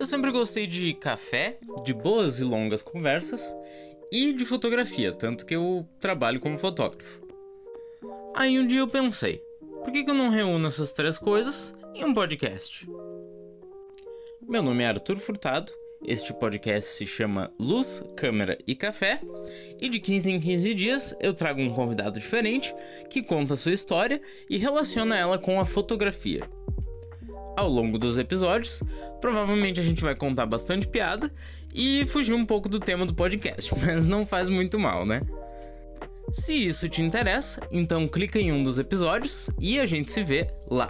Eu sempre gostei de café, de boas e longas conversas e de fotografia, tanto que eu trabalho como fotógrafo. Aí um dia eu pensei, por que, que eu não reúno essas três coisas em um podcast? Meu nome é Arthur Furtado, este podcast se chama Luz, Câmera e Café, e de 15 em 15 dias eu trago um convidado diferente que conta sua história e relaciona ela com a fotografia. Ao longo dos episódios, provavelmente a gente vai contar bastante piada e fugir um pouco do tema do podcast, mas não faz muito mal, né? Se isso te interessa, então clica em um dos episódios e a gente se vê lá.